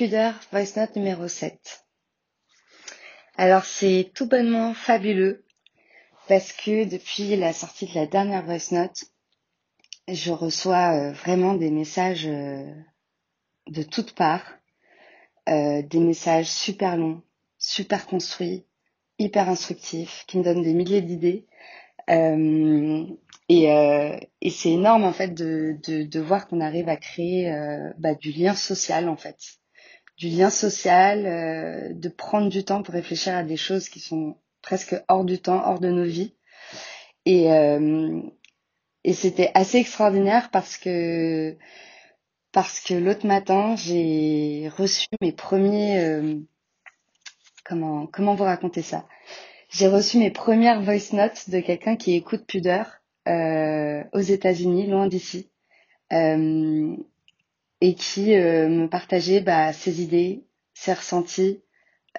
Voice note numéro 7. Alors c'est tout bonnement fabuleux parce que depuis la sortie de la dernière voice note, je reçois euh, vraiment des messages euh, de toutes parts, euh, des messages super longs, super construits, hyper instructifs, qui me donnent des milliers d'idées. et, c'est énorme en fait de voir qu'on arrive à créer bah, du lien social en fait du lien social, euh, de prendre du temps pour réfléchir à des choses qui sont presque hors du temps, hors de nos vies. Et, euh, c'était assez extraordinaire parce que parce que l'autre matin j'ai reçu mes premiers euh, comment comment vous raconter ça? J'ai reçu mes premières voice notes de quelqu'un qui écoute Pudeur aux États-Unis, loin d'ici et qui euh, me partageait bah, ses idées, ses ressentis,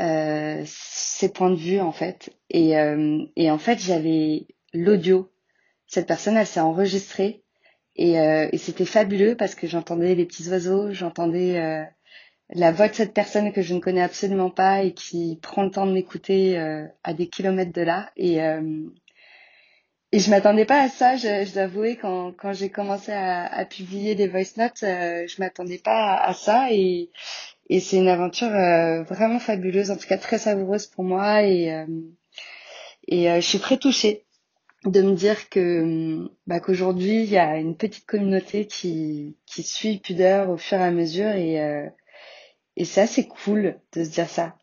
euh, ses points de vue en fait. Et, euh, et en fait, j'avais l'audio. Cette personne, elle s'est enregistrée et, et c'était fabuleux parce que j'entendais les petits oiseaux, j'entendais la voix de cette personne que je ne connais absolument pas et qui prend le temps de m'écouter à des kilomètres de là. Et, et je m'attendais pas à ça, je, je dois avouer, quand, quand j'ai commencé à, à, publier des voice notes, euh, je m'attendais pas à, ça et, et c'est une aventure euh, vraiment fabuleuse, en tout cas très savoureuse pour moi et, euh, et euh, je suis très touchée de me dire que bah, qu'aujourd'hui il y a une petite communauté qui, qui suit Pudeur au fur et à mesure et, et c'est cool de se dire ça.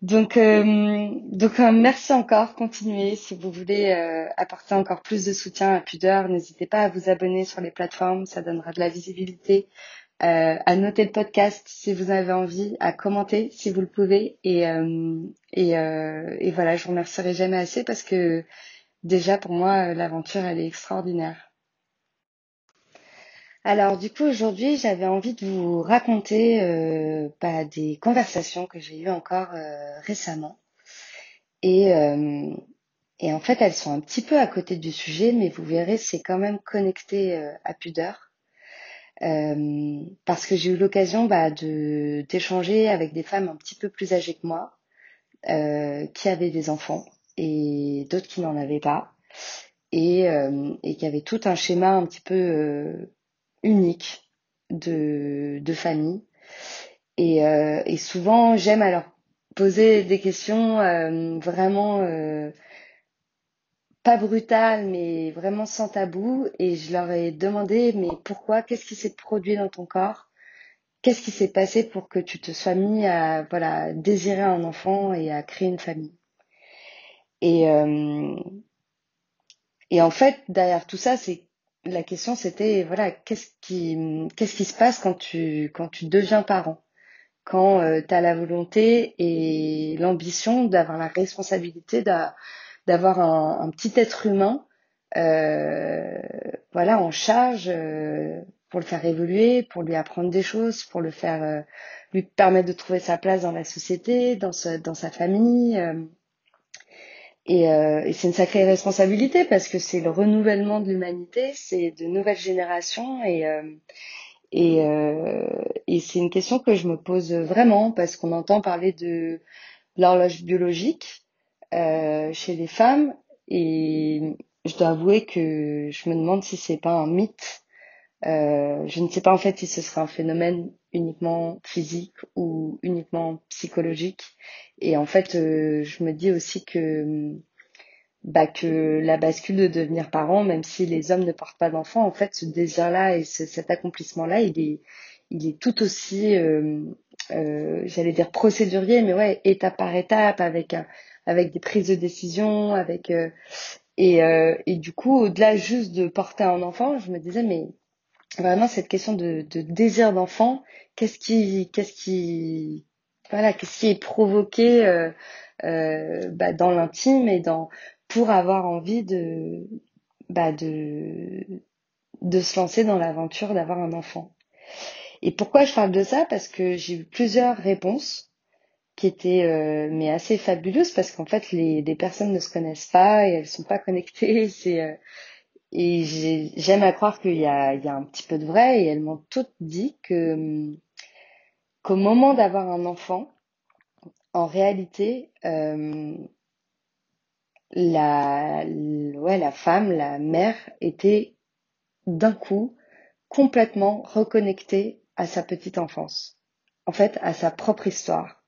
Donc, euh, donc euh, merci encore. Continuez si vous voulez euh, apporter encore plus de soutien à Pudeur. N'hésitez pas à vous abonner sur les plateformes, ça donnera de la visibilité. à noter le podcast si vous avez envie, à commenter si vous le pouvez. Et, et, et voilà, je vous remercierai jamais assez parce que déjà pour moi l'aventure elle est extraordinaire. Alors du coup aujourd'hui j'avais envie de vous raconter euh, bah, des conversations que j'ai eues encore euh, récemment. Et, euh, et en fait elles sont un petit peu à côté du sujet mais vous verrez c'est quand même connecté à pudeur. Parce que j'ai eu l'occasion bah, de d'échanger avec des femmes un petit peu plus âgées que moi qui avaient des enfants et d'autres qui n'en avaient pas. Et, et qui avaient tout un schéma un petit peu unique de, de famille. Et, euh, et souvent, j'aime alors poser des questions euh, vraiment euh, pas brutales, mais vraiment sans tabou. Et je leur ai demandé, mais pourquoi? Qu'est-ce qui s'est produit dans ton corps? Qu'est-ce qui s'est passé pour que tu te sois mis à voilà désirer un enfant et à créer une famille? Et et en fait, derrière tout ça, c'est la question c'était voilà qu'est-ce qui qu'est-ce qui se passe quand tu quand tu deviens parent? Quand euh, tu as la volonté et l'ambition d'avoir la responsabilité d'avoir un, petit être humain euh, voilà en charge euh, pour le faire évoluer pour lui apprendre des choses pour le faire lui permettre de trouver sa place dans la société dans dans sa famille et, euh, et c'est une sacrée responsabilité parce que c'est le renouvellement de l'humanité, c'est de nouvelles générations et euh, et, euh, et c'est une question que je me pose vraiment parce qu'on entend parler de l'horloge biologique euh, chez les femmes et je dois avouer que je me demande si c'est pas un mythe. Euh, je ne sais pas en fait si ce serait un phénomène uniquement physique ou uniquement psychologique. Et en fait, euh, je me dis aussi que bah, que la bascule de devenir parent, même si les hommes ne portent pas d'enfants, en fait, ce désir-là et cet accomplissement-là, il est, il est tout aussi, euh, euh, j'allais dire procédurier, mais ouais, étape par étape, avec avec des prises de décision, avec et, et du coup, au-delà juste de porter un enfant, je me disais mais vraiment cette question de, de désir d'enfant, qu'est-ce qui, qu'est-ce qui, voilà, qu'est-ce qui est provoqué euh, euh, bah, dans l'intime et dans pour avoir envie de, bah, de, de se lancer dans l'aventure d'avoir un enfant. Et pourquoi je parle de ça? Parce que j'ai eu plusieurs réponses qui étaient euh, mais assez fabuleuses parce qu'en fait les, les personnes ne se connaissent pas et elles sont pas connectées. C'est euh, et j'aime à croire qu'il y y a un petit peu de vrai et elles m'ont toutes dit que, qu'au moment d'avoir un enfant, en réalité, euh, la, ouais, la femme, la mère, était d'un coup complètement reconnectée à sa petite enfance, en fait, à sa propre histoire.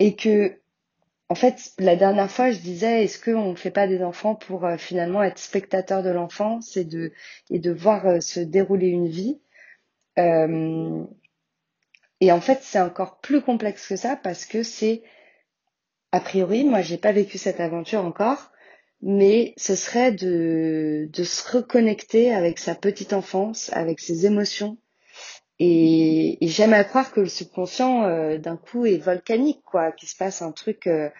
Et que, en fait, la dernière fois, je disais, est-ce qu'on ne fait pas des enfants pour euh, finalement être spectateur de l'enfance et de, et de voir euh, se dérouler une vie euh, Et en fait, c'est encore plus complexe que ça parce que c'est, a priori, moi, j'ai pas vécu cette aventure encore, mais ce serait de, de se reconnecter avec sa petite enfance, avec ses émotions. Et, j'aime à croire que le subconscient, euh, d'un coup, est volcanique, quoi, qu'il se passe un truc euh,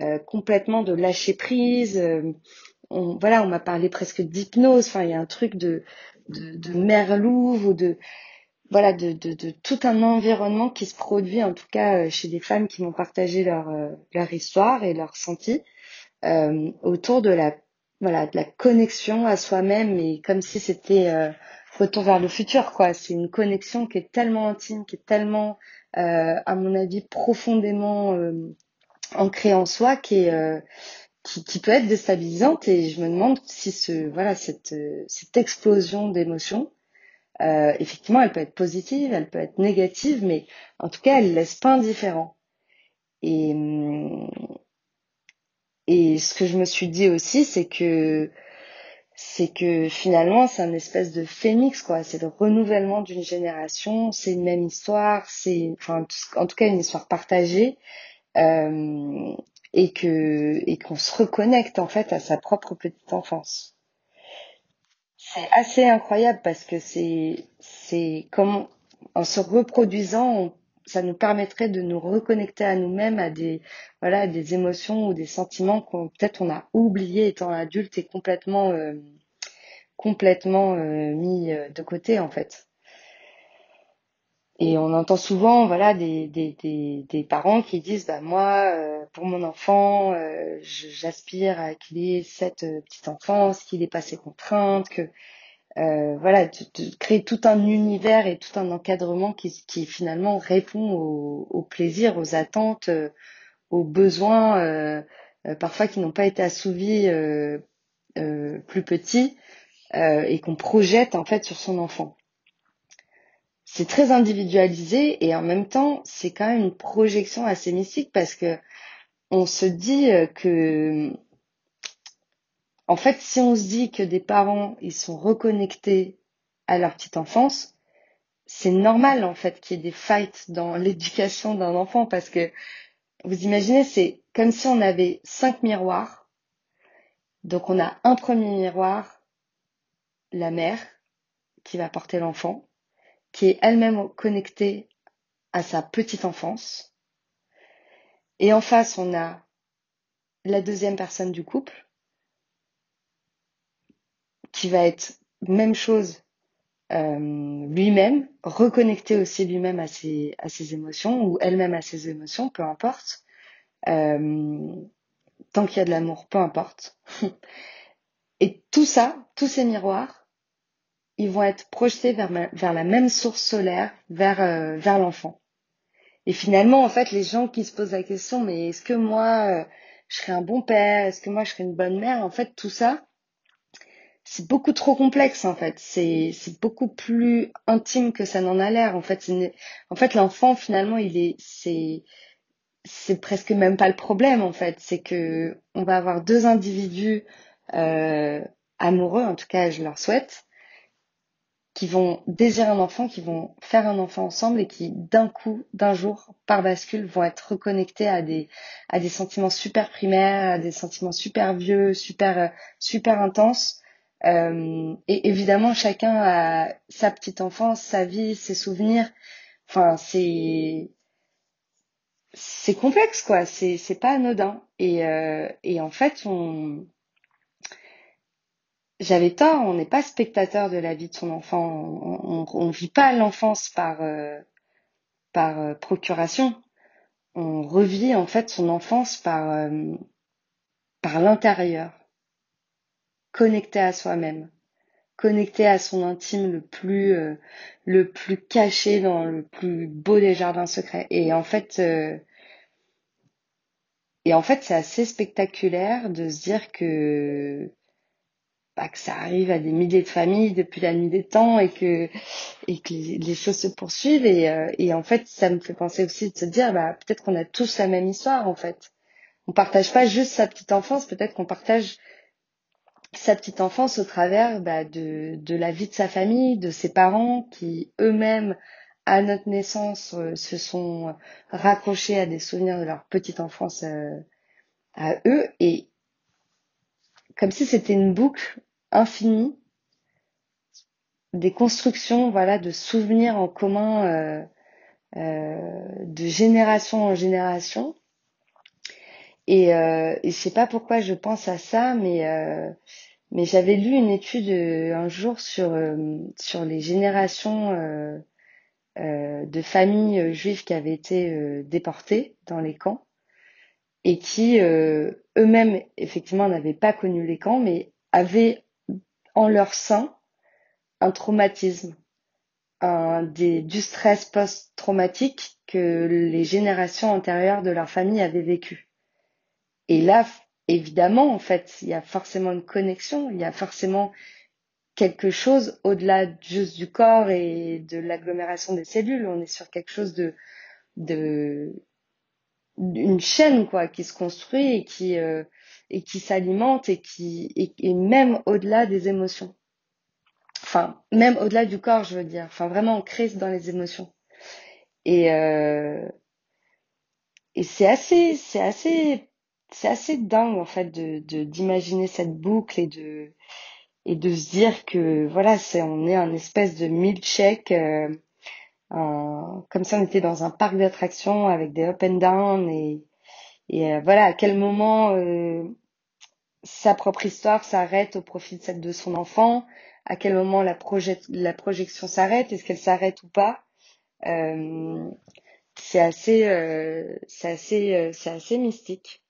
euh, complètement de lâcher prise. on, voilà, on m'a parlé presque d'hypnose. Enfin, il y a un truc de, de, merlouve ou de voilà de, tout un environnement qui se produit en tout cas chez des femmes qui m'ont partagé leur, leur histoire et leur ressenti euh, autour de la voilà de la connexion à soi-même et comme si c'était euh, retour vers le futur quoi. C'est une connexion qui est tellement intime qui est tellement euh, à mon avis profondément euh, ancrée en soi qui est euh, qui, qui, peut être déstabilisante. Et je me demande si ce voilà cette cette explosion d'émotions effectivement elle peut être positive elle peut être négative mais en tout cas elle laisse pas indifférent. Et hum, et ce que je me suis dit aussi, c'est que c'est que finalement c'est un espèce de phénix quoi. C'est le renouvellement d'une génération c'est une même histoire c'est enfin en tout cas une histoire partagée euh, et que et qu'on se reconnecte en fait à sa propre petite enfance. C'est assez incroyable parce que c'est c'est comme en se reproduisant ça nous permettrait de nous reconnecter à nous-mêmes, à des voilà, des émotions ou des sentiments qu'on peut-être on a oublié étant adulte et complètement euh, complètement euh, mis euh, de côté en fait. Et on entend souvent voilà des, parents qui disent bah moi pour mon enfant j'aspire à qu'il ait cette petite enfance, qu'il ait pas ses contraintes, que euh, voilà, créer tout un univers et tout un encadrement qui, qui finalement répond au, au plaisir, aux attentes, euh, aux besoins, euh, parfois qui n'ont pas été assouvis plus petits et qu'on projette en fait sur son enfant. C'est très individualisé et en même temps c'est quand même une projection assez mystique parce que on se dit que en fait, si on se dit que des parents, ils sont reconnectés à leur petite enfance, c'est normal en fait qu'il y ait des fights dans l'éducation d'un enfant parce que vous imaginez, c'est comme si on avait cinq miroirs. Donc on a un premier miroir, la mère, qui va porter l'enfant, qui est elle-même connectée à sa petite enfance. Et en face, on a la deuxième personne du couple, qui va être même chose euh, lui-même, reconnecter aussi lui-même à ses, à émotions ou elle-même à ses émotions, peu importe. Euh, tant qu'il y a de l'amour, peu importe. Et tout ça, tous ces miroirs, ils vont être projetés vers, vers la même source solaire, vers, euh, vers l'enfant. Et finalement, en fait, les gens qui se posent la question, mais est-ce que moi, je serais un bon père? Est-ce que moi, je serais une bonne mère? En fait, tout ça, c'est beaucoup trop complexe en fait. C'est c'est beaucoup plus intime que ça n'en a l'air. En fait, en fait l'enfant finalement il est c'est c'est presque même pas le problème en fait. C'est que on va avoir deux individus euh, amoureux, en tout cas je leur souhaite, qui vont désirer un enfant, qui vont faire un enfant ensemble et qui d'un coup, d'un jour, par bascule, vont être reconnectés à des à des sentiments super primaires, à des sentiments super vieux, super super intenses euh, et évidemment, chacun a sa petite enfance, sa vie, ses souvenirs. Enfin, c'est c'est complexe, quoi. C'est c'est pas anodin. Et euh, et en fait, on j'avais tort. On n'est pas spectateur de la vie de son enfant. On on, vit pas l'enfance par euh, par procuration. On revit en fait son enfance par par l'intérieur connecté à soi-même, connecté à son intime le plus euh, le plus caché dans le plus beau des jardins secrets. Et en fait, euh, et en fait, c'est assez spectaculaire de se dire que bah, que ça arrive à des milliers de familles depuis la nuit des temps et que et que les, choses se poursuivent et, euh, et en fait ça me fait penser aussi de se dire bah peut-être qu'on a tous la même histoire en fait on partage pas juste sa petite enfance peut-être qu'on partage sa petite enfance au travers bah, de, la vie de sa famille, de ses parents qui eux-mêmes, à notre naissance, euh, se sont raccrochés à des souvenirs de leur petite enfance euh, à eux, et comme si c'était une boucle infinie, des constructions, voilà, de souvenirs en commun euh, de génération en génération. Et, et je sais pas pourquoi je pense à ça, mais mais j'avais lu une étude euh, un jour sur, euh, sur les générations euh, de familles juives qui avaient été déportées dans les camps et qui eux-mêmes effectivement n'avaient pas connu les camps mais avaient en leur sein un traumatisme, un, des, du stress post-traumatique que les générations antérieures de leur famille avaient vécu. Et là, évidemment, en fait, il y a forcément une connexion, il y a forcément quelque chose au-delà juste du corps et de l'agglomération des cellules. On est sur quelque chose de, de une chaîne quoi qui se construit et qui euh, et qui s'alimente et qui et, même au-delà des émotions. Enfin, même au-delà du corps, je veux dire. Enfin, vraiment ancré dans les émotions. Et euh, et c'est assez c'est assez c'est assez dingue en fait de d'imaginer cette boucle et de et de se dire que voilà c'est on est un espèce de milkshake euh, comme si on était dans un parc d'attractions avec des up and down et et euh, voilà à quel moment euh, sa propre histoire s'arrête au profit de celle de son enfant à quel moment la la projection s'arrête est-ce qu'elle s'arrête ou pas c'est assez c'est assez c'est assez mystique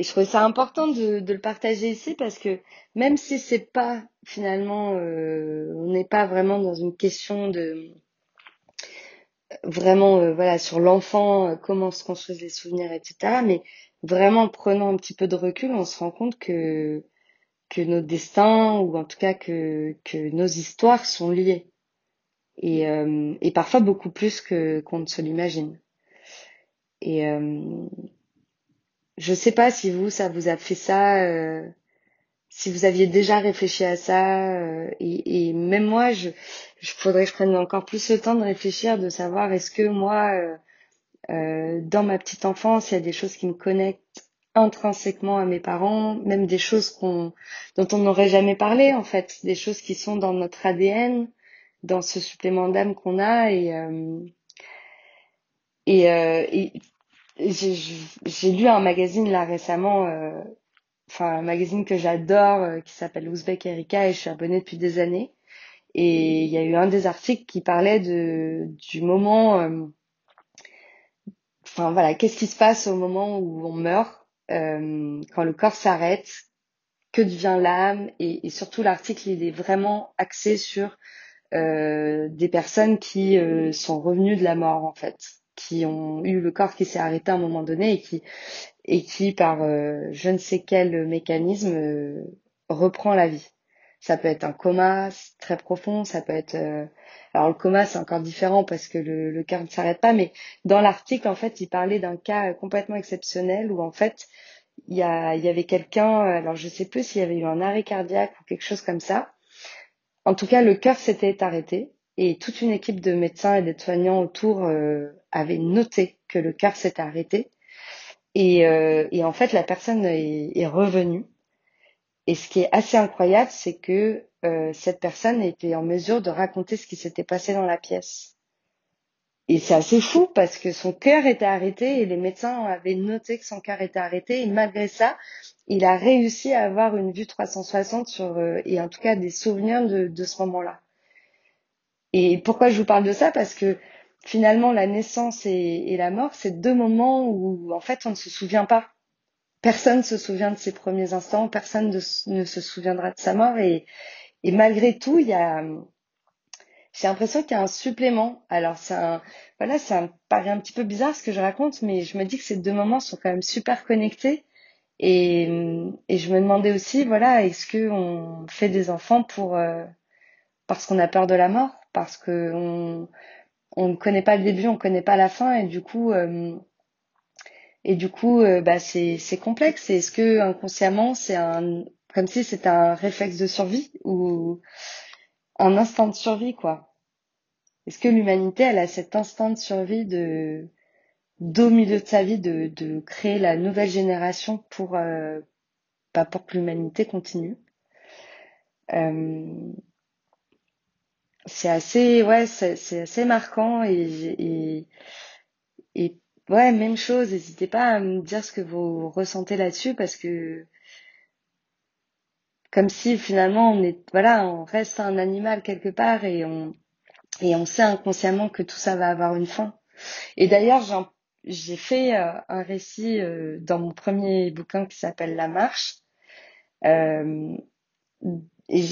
et je trouvais ça important de, le partager ici parce que même si c'est pas finalement, euh, on n'est pas vraiment dans une question de vraiment euh, voilà sur l'enfant, euh, comment se construisent les souvenirs, etc. Mais vraiment en prenant un petit peu de recul, on se rend compte que que nos destins ou en tout cas que que nos histoires sont liées et et parfois beaucoup plus que qu'on ne se l'imagine. Et je sais pas si vous, ça vous a fait ça, euh, si vous aviez déjà réfléchi à ça, euh, et, et, même moi, je, je faudrait que je prenne encore plus le temps de réfléchir, de savoir est-ce que moi, euh, euh, dans ma petite enfance, il y a des choses qui me connectent intrinsèquement à mes parents, même des choses qu'on, dont on n'aurait jamais parlé en fait, des choses qui sont dans notre ADN, dans ce supplément d'âme qu'on a et et, et j'ai lu un magazine là récemment, euh, enfin un magazine que j'adore euh, qui s'appelle Ouzbek Erika et je suis abonnée depuis des années. Et il y a eu un des articles qui parlait de du moment, euh, enfin voilà, qu'est-ce qui se passe au moment où on meurt, quand le corps s'arrête, que devient l'âme et, et, surtout l'article il est vraiment axé sur des personnes qui sont revenues de la mort en fait qui ont eu le corps qui s'est arrêté à un moment donné et qui et qui par euh, je ne sais quel mécanisme euh, reprend la vie. Ça peut être un coma très profond, ça peut être euh, alors le coma c'est encore différent parce que le, le cœur ne s'arrête pas, mais dans l'article en fait il parlait d'un cas complètement exceptionnel où en fait il y, a, il y avait quelqu'un, alors je sais plus s'il y avait eu un arrêt cardiaque ou quelque chose comme ça. En tout cas, le cœur s'était arrêté et toute une équipe de médecins et d'aides-soignants autour euh, avait noté que le cœur s'était arrêté. Et, euh, et, en fait, la personne est, est, revenue. Et ce qui est assez incroyable, c'est que euh, cette personne était en mesure de raconter ce qui s'était passé dans la pièce. Et c'est assez fou parce que son cœur était arrêté et les médecins avaient noté que son cœur était arrêté. Et malgré ça, il a réussi à avoir une vue 360 sur, euh, et en tout cas des souvenirs de, de ce moment-là. Et pourquoi je vous parle de ça? Parce que finalement, la naissance et, la mort, c'est deux moments où, en fait, on ne se souvient pas. Personne ne se souvient de ses premiers instants, personne ne se souviendra de sa mort. Et, malgré tout, j'ai l'impression qu'il y a un supplément. Alors, c'est un, voilà, ça me paraît un petit peu bizarre ce que je raconte, mais je me dis que ces deux moments sont quand même super connectés. Et, je me demandais aussi, voilà, est-ce que on fait des enfants pour euh, parce qu'on a peur de la mort, parce que on ne connaît pas le début, on ne connaît pas la fin, et du coup, euh, et du coup, euh, bah c'est c'est complexe. Est-ce que inconsciemment, c'est un comme si c'était un réflexe de survie ou un instinct de survie, quoi? Est-ce que l'humanité, elle a cet instinct de survie de, d'au milieu de sa vie, de, de créer la nouvelle génération pour, euh, bah, pour que l'humanité continue? Euh, c'est assez, ouais, c'est, assez marquant et, et, et ouais, même chose. N'hésitez pas à me dire ce que vous ressentez là-dessus parce que comme si finalement on est voilà on reste un animal quelque part et on et on sait inconsciemment que tout ça va avoir une fin et d'ailleurs j'ai fait euh, un récit euh, dans mon premier bouquin qui s'appelle La Marche euh,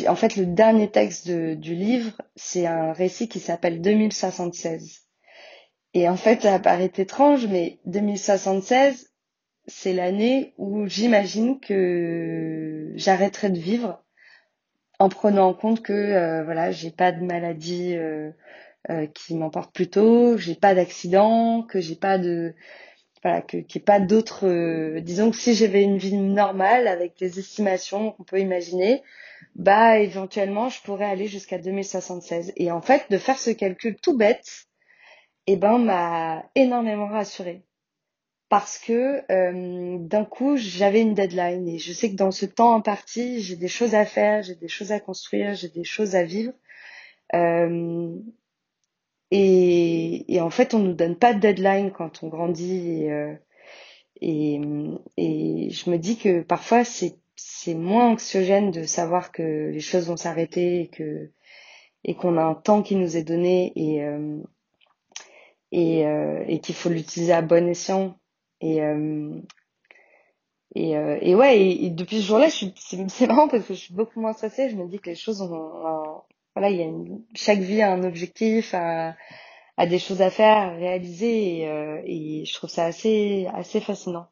en fait le dernier texte du livre c'est un récit qui s'appelle 2076 et en fait ça paraît étrange mais 2076 c'est l'année où j'imagine que j'arrêterai de vivre en prenant en compte que euh, voilà j'ai pas de maladie euh, euh, qui m'emporte plus tôt, j'ai pas d'accident, que j'ai pas de voilà que qu'il n'y ait pas d'autres disons que si j'avais une vie normale avec des estimations qu'on peut imaginer, bah éventuellement je pourrais aller jusqu'à 2076 et en fait de faire ce calcul tout bête eh ben m'a énormément rassurée. Parce que euh, d'un coup j'avais une deadline. Et je sais que dans ce temps imparti j'ai des choses à faire, j'ai des choses à construire, j'ai des choses à vivre. Euh, et, et, en fait on nous donne pas de deadline quand on grandit. Et, euh, et, et je me dis que parfois c'est c'est moins anxiogène de savoir que les choses vont s'arrêter et que et qu'on a un temps qui nous est donné et euh, et, euh, et qu'il faut l'utiliser à bon escient et, euh, et, euh, et ouais, et, depuis ce jour-là, c'est marrant parce que je suis beaucoup moins stressée. Je me dis que les choses ont, voilà, il y a une, chaque vie a un objectif, a, a des choses à faire, à réaliser, et, euh, et je trouve ça assez, assez fascinant.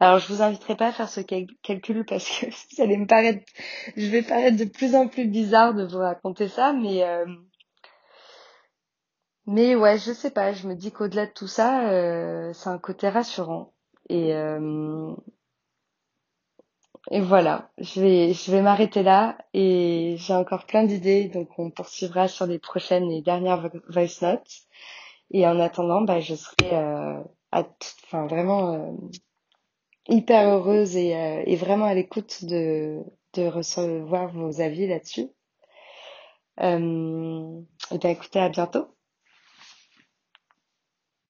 Alors, je vous inviterai pas à faire ce calcul parce que ça allait me paraître, je vais paraître de plus en plus bizarre de vous raconter ça, mais euh, mais ouais, je sais pas, je me dis qu'au-delà de tout ça, euh, c'est un côté rassurant. Et, euh, et voilà, je vais, je vais m'arrêter là et j'ai encore plein d'idées, donc on poursuivra sur les prochaines et dernières voice notes. Et en attendant, bah, je serai euh, à enfin, vraiment euh, hyper heureuse et, euh, vraiment à l'écoute de, de recevoir vos avis là-dessus. Euh, et bien écoutez, à bientôt.